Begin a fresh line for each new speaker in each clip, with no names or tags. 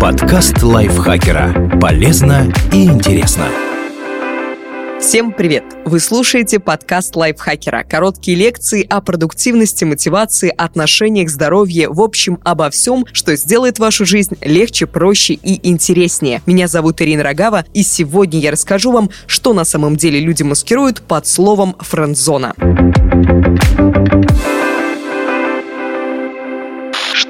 Подкаст лайфхакера. Полезно и интересно.
Всем привет! Вы слушаете подкаст лайфхакера. Короткие лекции о продуктивности, мотивации, отношениях, здоровье, в общем, обо всем, что сделает вашу жизнь легче, проще и интереснее. Меня зовут Ирина Рогава, и сегодня я расскажу вам, что на самом деле люди маскируют под словом «френдзона».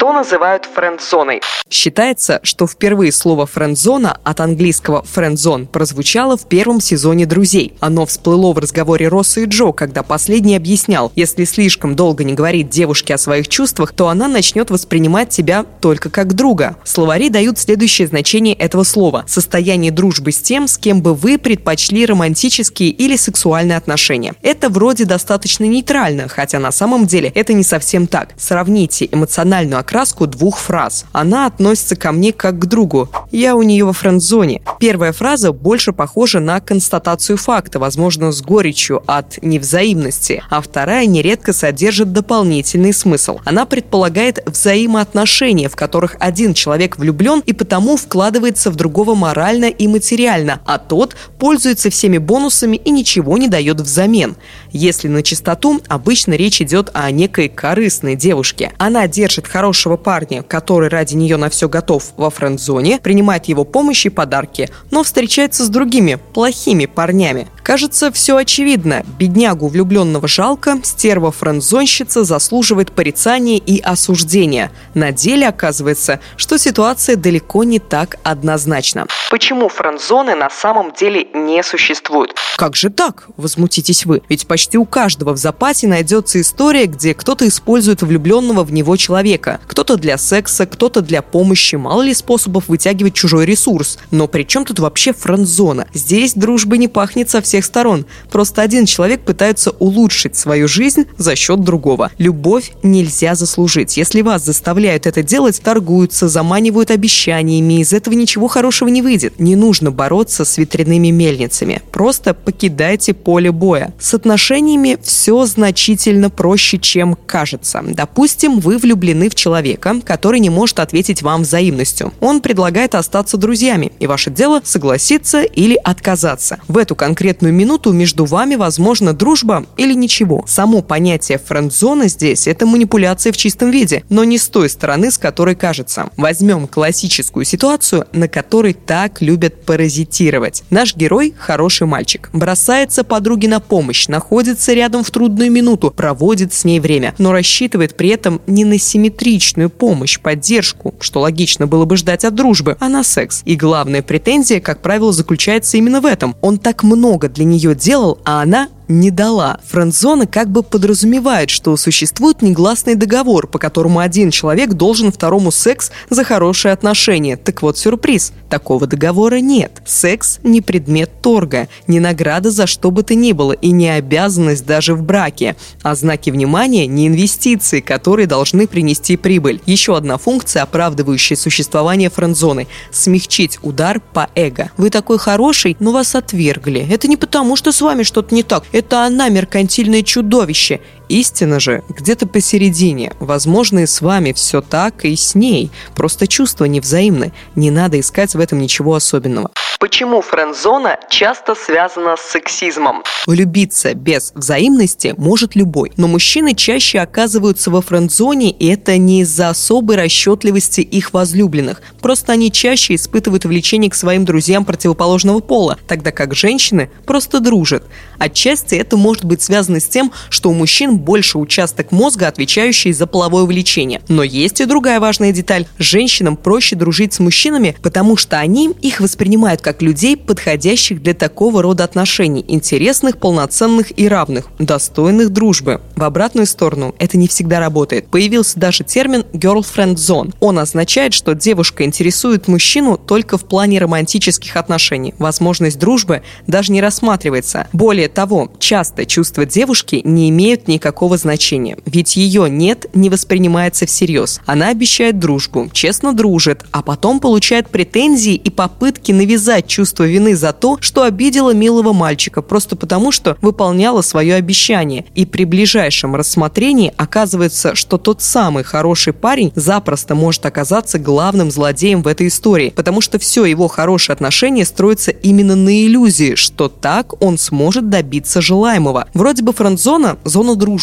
Что называют френд-зоной. Считается, что впервые слово френд-зона от английского френд-зон прозвучало в первом сезоне «Друзей». Оно всплыло в разговоре Росса и Джо, когда последний объяснял, если слишком долго не говорить девушке о своих чувствах, то она начнет воспринимать тебя только как друга. Словари дают следующее значение этого слова – состояние дружбы с тем, с кем бы вы предпочли романтические или сексуальные отношения. Это вроде достаточно нейтрально, хотя на самом деле это не совсем так. Сравните эмоциональную окраску двух фраз. Она относится ко мне как к другу. Я у нее во френд-зоне. Первая фраза больше похожа на констатацию факта, возможно, с горечью от невзаимности, а вторая нередко содержит дополнительный смысл. Она предполагает взаимоотношения, в которых один человек влюблен и потому вкладывается в другого морально и материально, а тот пользуется всеми бонусами и ничего не дает взамен. Если на чистоту, обычно речь идет о некой корыстной девушке. Она держит хороший хорошего парня, который ради нее на все готов во френд-зоне, принимает его помощь и подарки, но встречается с другими, плохими парнями. Кажется, все очевидно. Беднягу влюбленного жалко, стерва френдзонщица заслуживает порицания и осуждения. На деле оказывается, что ситуация далеко не так однозначна. Почему френдзоны на самом деле не существуют? Как же так? Возмутитесь вы. Ведь почти у каждого в запасе найдется история, где кто-то использует влюбленного в него человека. Кто-то для секса, кто-то для помощи. Мало ли способов вытягивать чужой ресурс. Но при чем тут вообще френдзона? Здесь дружбы не пахнет совсем всех сторон. Просто один человек пытается улучшить свою жизнь за счет другого. Любовь нельзя заслужить. Если вас заставляют это делать, торгуются, заманивают обещаниями, из этого ничего хорошего не выйдет. Не нужно бороться с ветряными мельницами. Просто покидайте поле боя. С отношениями все значительно проще, чем кажется. Допустим, вы влюблены в человека, который не может ответить вам взаимностью. Он предлагает остаться друзьями, и ваше дело согласиться или отказаться. В эту конкретную конкретную минуту между вами возможна дружба или ничего. Само понятие френд-зона здесь – это манипуляция в чистом виде, но не с той стороны, с которой кажется. Возьмем классическую ситуацию, на которой так любят паразитировать. Наш герой – хороший мальчик. Бросается подруге на помощь, находится рядом в трудную минуту, проводит с ней время, но рассчитывает при этом не на симметричную помощь, поддержку, что логично было бы ждать от дружбы, а на секс. И главная претензия, как правило, заключается именно в этом. Он так много для нее делал, а она не дала. Френдзона как бы подразумевает, что существует негласный договор, по которому один человек должен второму секс за хорошие отношения. Так вот, сюрприз. Такого договора нет. Секс не предмет торга, не награда за что бы то ни было и не обязанность даже в браке. А знаки внимания не инвестиции, которые должны принести прибыль. Еще одна функция, оправдывающая существование френдзоны – смягчить удар по эго. Вы такой хороший, но вас отвергли. Это не потому, что с вами что-то не так. Это она меркантильное чудовище. Истина же где-то посередине. Возможно, и с вами все так, и с ней. Просто чувства невзаимны. Не надо искать в этом ничего особенного. Почему френд-зона часто связана с сексизмом? Влюбиться без взаимности может любой, но мужчины чаще оказываются во френд-зоне, и это не из-за особой расчетливости их возлюбленных. Просто они чаще испытывают влечение к своим друзьям противоположного пола, тогда как женщины просто дружат. Отчасти это может быть связано с тем, что у мужчин больше участок мозга, отвечающий за половое влечение. Но есть и другая важная деталь. Женщинам проще дружить с мужчинами, потому что они их воспринимают как людей, подходящих для такого рода отношений, интересных, полноценных и равных, достойных дружбы. В обратную сторону это не всегда работает. Появился даже термин girlfriend zone. Он означает, что девушка интересует мужчину только в плане романтических отношений. Возможность дружбы даже не рассматривается. Более того, часто чувства девушки не имеют никакого значения, ведь ее нет не воспринимается всерьез. Она обещает дружбу, честно дружит, а потом получает претензии и попытки навязать чувство вины за то, что обидела милого мальчика, просто потому, что выполняла свое обещание. И при ближайшем рассмотрении оказывается, что тот самый хороший парень запросто может оказаться главным злодеем в этой истории, потому что все его хорошее отношение строится именно на иллюзии, что так он сможет добиться желаемого. Вроде бы френд-зона – зона дружбы,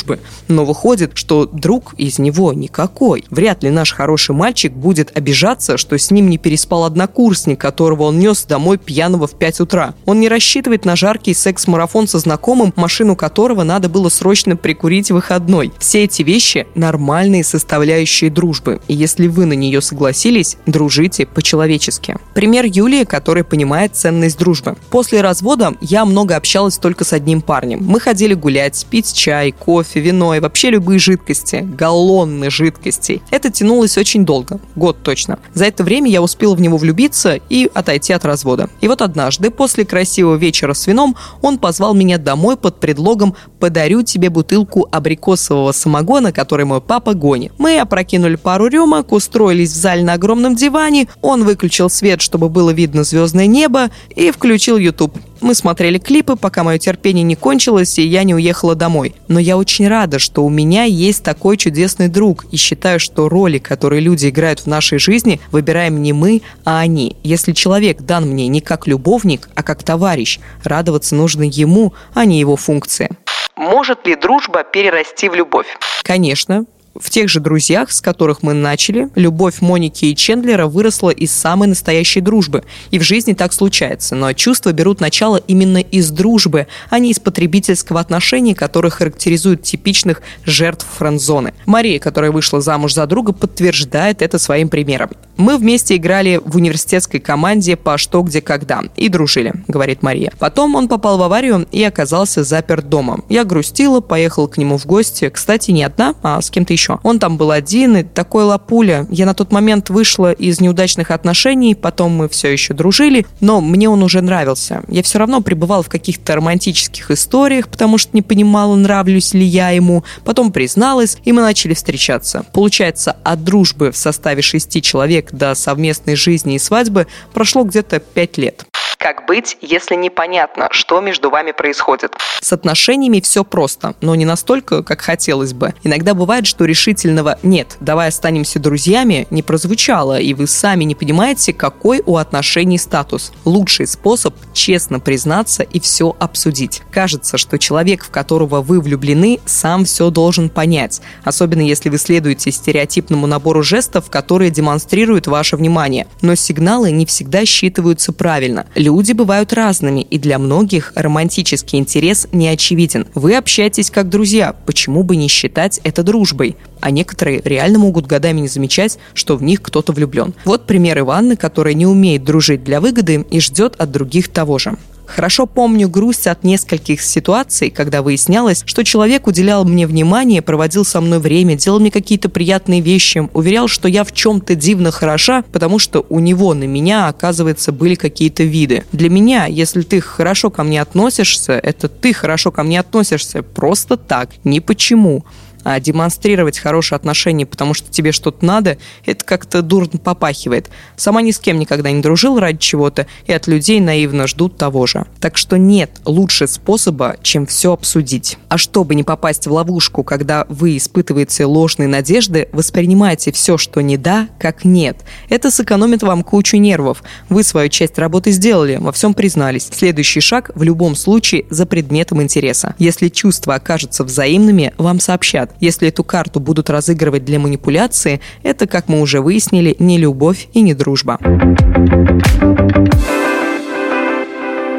но выходит, что друг из него никакой. Вряд ли наш хороший мальчик будет обижаться, что с ним не переспал однокурсник, которого он нес домой пьяного в 5 утра. Он не рассчитывает на жаркий секс-марафон со знакомым, машину которого надо было срочно прикурить выходной. Все эти вещи – нормальные составляющие дружбы. И если вы на нее согласились, дружите по-человечески. Пример Юлии, которая понимает ценность дружбы. После развода я много общалась только с одним парнем. Мы ходили гулять, пить чай, кофе, вино и вообще любые жидкости, галлонны жидкостей. Это тянулось очень долго, год точно. За это время я успела в него влюбиться и отойти от развода. И вот однажды, после красивого вечера с вином, он позвал меня домой под предлогом «подарю тебе бутылку абрикосового самогона, который мой папа гонит». Мы опрокинули пару рюмок, устроились в зале на огромном диване, он выключил свет, чтобы было видно звездное небо, и включил YouTube. Мы смотрели клипы, пока мое терпение не кончилось, и я не уехала домой. Но я очень рада, что у меня есть такой чудесный друг, и считаю, что роли, которые люди играют в нашей жизни, выбираем не мы, а они. Если человек дан мне не как любовник, а как товарищ, радоваться нужно ему, а не его функции.
Может ли дружба перерасти в любовь?
Конечно, в тех же «Друзьях», с которых мы начали, любовь Моники и Чендлера выросла из самой настоящей дружбы. И в жизни так случается, но чувства берут начало именно из дружбы, а не из потребительского отношения, которое характеризует типичных жертв френдзоны. Мария, которая вышла замуж за друга, подтверждает это своим примером. Мы вместе играли в университетской команде по «Что, где, когда» и дружили, говорит Мария. Потом он попал в аварию и оказался заперт дома. Я грустила, поехала к нему в гости. Кстати, не одна, а с кем-то еще. Он там был один, и такой лапуля. Я на тот момент вышла из неудачных отношений, потом мы все еще дружили, но мне он уже нравился. Я все равно пребывала в каких-то романтических историях, потому что не понимала, нравлюсь ли я ему. Потом призналась, и мы начали встречаться. Получается, от дружбы в составе шести человек до совместной жизни и свадьбы прошло где-то пять лет.
Как быть, если непонятно, что между вами происходит?
С отношениями все просто, но не настолько, как хотелось бы. Иногда бывает, что решительного «нет, давай останемся друзьями» не прозвучало, и вы сами не понимаете, какой у отношений статус. Лучший способ – честно признаться и все обсудить. Кажется, что человек, в которого вы влюблены, сам все должен понять, особенно если вы следуете стереотипному набору жестов, которые демонстрируют ваше внимание. Но сигналы не всегда считываются правильно. Люди бывают разными, и для многих романтический интерес не очевиден. Вы общаетесь как друзья, почему бы не считать это дружбой? А некоторые реально могут годами не замечать, что в них кто-то влюблен. Вот пример Иванны, которая не умеет дружить для выгоды и ждет от других того же. Хорошо помню грусть от нескольких ситуаций, когда выяснялось, что человек уделял мне внимание, проводил со мной время, делал мне какие-то приятные вещи, уверял, что я в чем-то дивно хороша, потому что у него на меня, оказывается, были какие-то виды. Для меня, если ты хорошо ко мне относишься, это ты хорошо ко мне относишься просто так, ни почему а демонстрировать хорошие отношения, потому что тебе что-то надо, это как-то дурно попахивает. Сама ни с кем никогда не дружил ради чего-то, и от людей наивно ждут того же. Так что нет лучше способа, чем все обсудить. А чтобы не попасть в ловушку, когда вы испытываете ложные надежды, воспринимайте все, что не да, как нет. Это сэкономит вам кучу нервов. Вы свою часть работы сделали, во всем признались. Следующий шаг в любом случае за предметом интереса. Если чувства окажутся взаимными, вам сообщат. Если эту карту будут разыгрывать для манипуляции, это, как мы уже выяснили, не любовь и не дружба.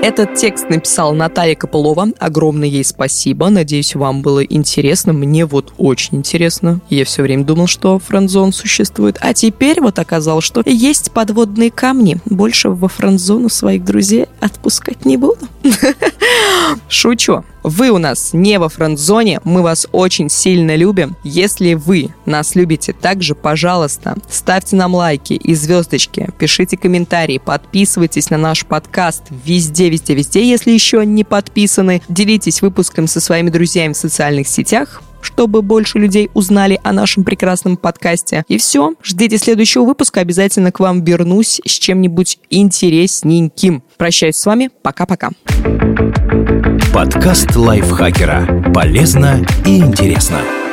Этот текст написала Наталья Копылова. Огромное ей спасибо. Надеюсь, вам было интересно. Мне вот очень интересно. Я все время думал, что френдзон существует. А теперь вот оказалось, что есть подводные камни. Больше во френдзону своих друзей отпускать не буду. Шучу. Вы у нас не во френд-зоне, мы вас очень сильно любим. Если вы нас любите также, пожалуйста, ставьте нам лайки и звездочки, пишите комментарии, подписывайтесь на наш подкаст везде, везде, везде, если еще не подписаны. Делитесь выпуском со своими друзьями в социальных сетях. Чтобы больше людей узнали о нашем прекрасном подкасте. И все, ждите следующего выпуска, обязательно к вам вернусь с чем-нибудь интересненьким. Прощаюсь с вами, пока-пока.
Подкаст лайфхакера. Полезно и интересно.